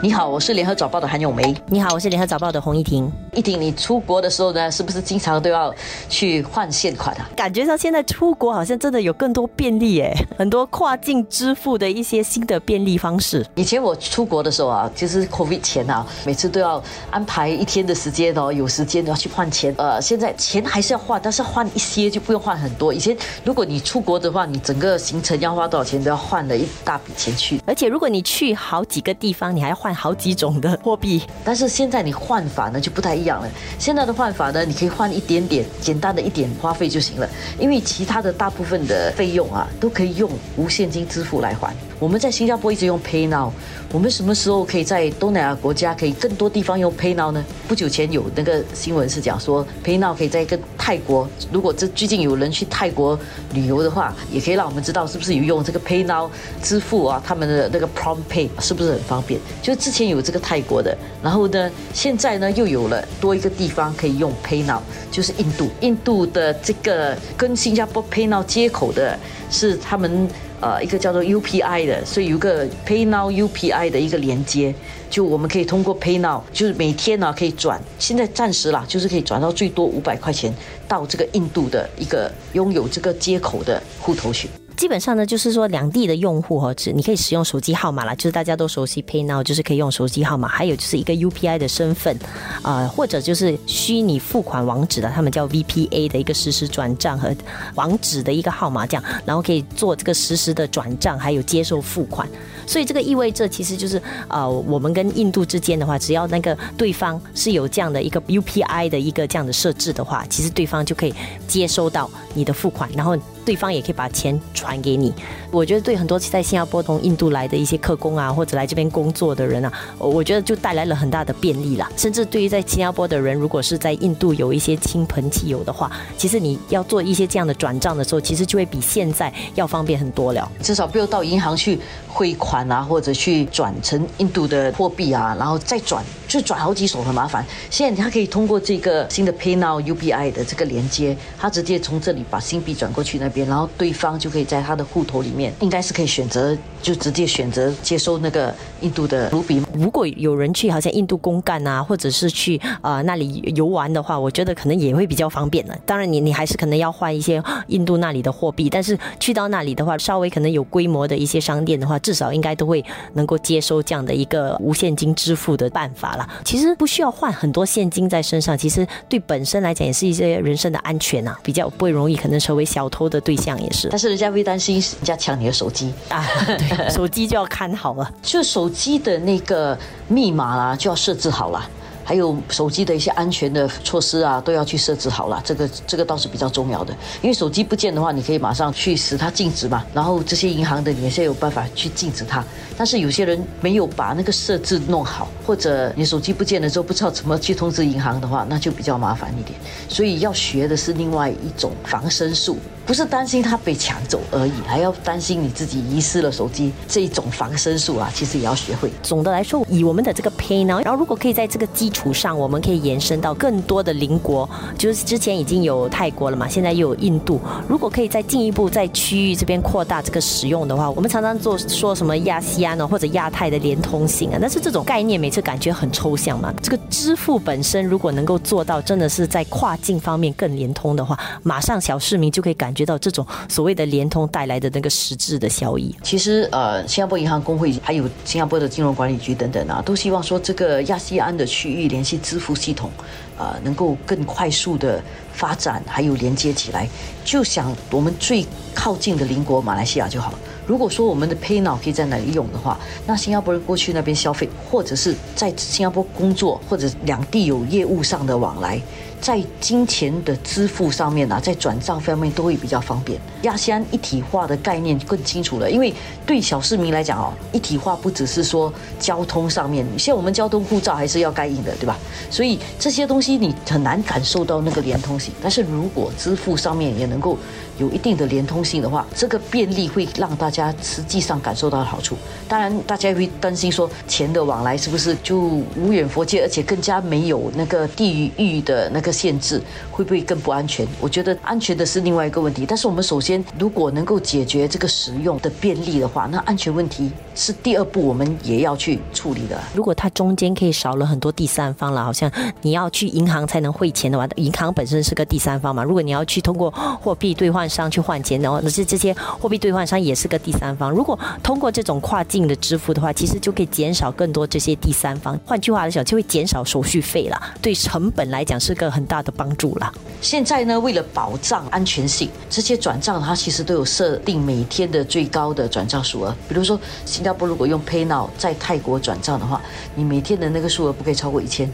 你好，我是联合早报的韩永梅。你好，我是联合早报的洪一婷。一婷，你出国的时候呢，是不是经常都要去换现款啊？感觉上现在出国好像真的有更多便利耶，很多跨境支付的一些新的便利方式。以前我出国的时候啊，就是 COVID 前啊，每次都要安排一天的时间哦，有时间都要去换钱。呃，现在钱还是要换，但是换一些就不用换很多。以前如果你出国的话，你整个行程要花多少钱，都要换了一大笔钱去。而且如果你去好几个地方，你还要换换好几种的货币。但是现在你换法呢就不太一样了。现在的换法呢，你可以换一点点，简单的一点花费就行了。因为其他的大部分的费用啊，都可以用无现金支付来还。我们在新加坡一直用 PayNow，我们什么时候可以在东南亚国家可以更多地方用 PayNow 呢？不久前有那个新闻是讲说，PayNow 可以在一个泰国，如果这最近有人去泰国旅游的话，也可以让我们知道是不是有用这个 PayNow 支付啊，他们的那个 Prompt Pay 是不是很方便？就之前有这个泰国的，然后呢，现在呢又有了多一个地方可以用 PayNow，就是印度。印度的这个跟新加坡 PayNow 接口的是他们。呃，一个叫做 UPI 的，所以有个 PayNow UPI 的一个连接，就我们可以通过 PayNow，就是每天呢可以转，现在暂时啦，就是可以转到最多五百块钱到这个印度的一个拥有这个接口的户头去。基本上呢，就是说两地的用户哈，是你可以使用手机号码啦，就是大家都熟悉 PayNow，就是可以用手机号码，还有就是一个 UPI 的身份，啊，或者就是虚拟付款网址的，他们叫 VPA 的一个实时转账和网址的一个号码这样，然后可以做这个实时的转账，还有接受付款。所以这个意味着，其实就是呃，我们跟印度之间的话，只要那个对方是有这样的一个 UPI 的一个这样的设置的话，其实对方就可以接收到你的付款，然后对方也可以把钱传给你。我觉得对很多在新加坡从印度来的一些客工啊，或者来这边工作的人啊，我觉得就带来了很大的便利啦。甚至对于在新加坡的人，如果是在印度有一些亲朋戚友的话，其实你要做一些这样的转账的时候，其实就会比现在要方便很多了。至少不用到银行去汇款啊，或者去转成印度的货币啊，然后再转，就转好几手很麻烦。现在他可以通过这个新的 PayNow UPI 的这个连接，他直接从这里把新币转过去那边，然后对方就可以在他的户头里面。应该是可以选择，就直接选择接收那个印度的卢比。如果有人去好像印度公干啊，或者是去呃那里游玩的话，我觉得可能也会比较方便的。当然，你你还是可能要换一些印度那里的货币，但是去到那里的话，稍微可能有规模的一些商店的话，至少应该都会能够接收这样的一个无现金支付的办法了。其实不需要换很多现金在身上，其实对本身来讲也是一些人身的安全呐，比较不会容易可能成为小偷的对象也是。但是人家会担心人家抢。你的手机啊，对，手机就要看好了，就手机的那个密码啦，就要设置好了。还有手机的一些安全的措施啊，都要去设置好了。这个这个倒是比较重要的，因为手机不见的话，你可以马上去使它禁止嘛。然后这些银行的也是有办法去禁止它。但是有些人没有把那个设置弄好，或者你手机不见了之后不知道怎么去通知银行的话，那就比较麻烦一点。所以要学的是另外一种防身术，不是担心它被抢走而已，还要担心你自己遗失了手机这一种防身术啊，其实也要学会。总的来说，以我们的这个 Pay Now，然后如果可以在这个基础。上，我们可以延伸到更多的邻国，就是之前已经有泰国了嘛，现在又有印度。如果可以再进一步在区域这边扩大这个使用的话，我们常常做说什么亚西安呢，或者亚太的连通性啊，但是这种概念每次感觉很抽象嘛。这个支付本身如果能够做到真的是在跨境方面更连通的话，马上小市民就可以感觉到这种所谓的联通带来的那个实质的效益。其实呃，新加坡银行工会还有新加坡的金融管理局等等啊，都希望说这个亚细安的区域。联系支付系统，呃，能够更快速的发展，还有连接起来。就想我们最靠近的邻国马来西亚就好了。如果说我们的 PayNow 可以在哪里用的话，那新加坡人过去那边消费，或者是在新加坡工作，或者两地有业务上的往来。在金钱的支付上面啊，在转账方面都会比较方便。亚细安一体化的概念更清楚了，因为对小市民来讲哦，一体化不只是说交通上面，像我们交通护照还是要盖印的，对吧？所以这些东西你很难感受到那个连通性。但是如果支付上面也能够有一定的连通性的话，这个便利会让大家实际上感受到好处。当然，大家会担心说钱的往来是不是就无远佛界，而且更加没有那个地域的那个。个限制，会不会更不安全？我觉得安全的是另外一个问题。但是我们首先如果能够解决这个使用的便利的话，那安全问题是第二步我们也要去处理的。如果它中间可以少了很多第三方了，好像你要去银行才能汇钱的话，银行本身是个第三方嘛。如果你要去通过货币兑换商去换钱的话，那是这些货币兑换商也是个第三方。如果通过这种跨境的支付的话，其实就可以减少更多这些第三方。换句话来讲，就会减少手续费了，对成本来讲是个很很大的帮助了。现在呢，为了保障安全性，这些转账它其实都有设定每天的最高的转账数额。比如说，新加坡如果用 PayNow 在泰国转账的话，你每天的那个数额不可以超过一千。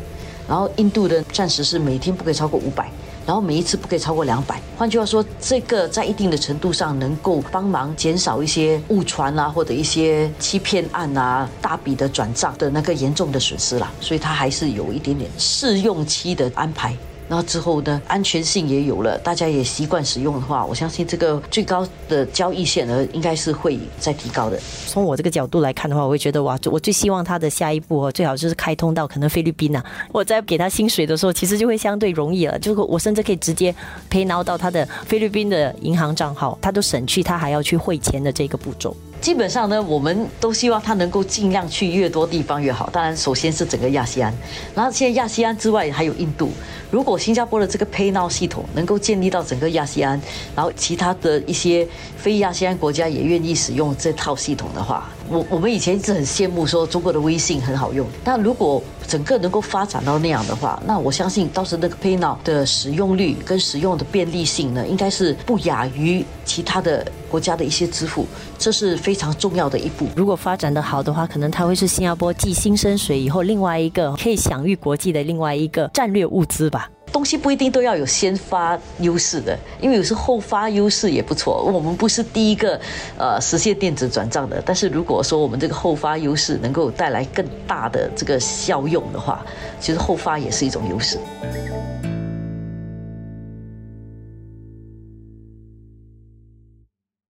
然后印度的暂时是每天不可以超过五百。然后每一次不可以超过两百。换句话说，这个在一定的程度上能够帮忙减少一些误传啊，或者一些欺骗案啊、大笔的转账的那个严重的损失啦。所以它还是有一点点试用期的安排。然后之后呢，安全性也有了，大家也习惯使用的话，我相信这个最高的交易限额应该是会再提高的。从我这个角度来看的话，我会觉得哇，我最希望它的下一步哦，最好就是开通到可能菲律宾呐。我在给他薪水的时候，其实就会相对容易了，就是我甚至可以直接 pay now 到他的菲律宾的银行账号，他都省去他还要去汇钱的这个步骤。基本上呢，我们都希望它能够尽量去越多地方越好。当然，首先是整个亚细安，然后现在亚细安之外还有印度。如果新加坡的这个 PayNow 系统能够建立到整个亚细安，然后其他的一些非亚细安国家也愿意使用这套系统的话，我我们以前一直很羡慕说中国的微信很好用。但如果整个能够发展到那样的话，那我相信到时那个 PayNow 的使用率跟使用的便利性呢，应该是不亚于其他的国家的一些支付。这是非常重要的一步。如果发展的好的话，可能它会是新加坡继新生水以后另外一个可以享誉国际的另外一个战略物资吧。东西不一定都要有先发优势的，因为有时候后发优势也不错。我们不是第一个呃实现电子转账的，但是如果说我们这个后发优势能够带来更大的这个效用的话，其实后发也是一种优势。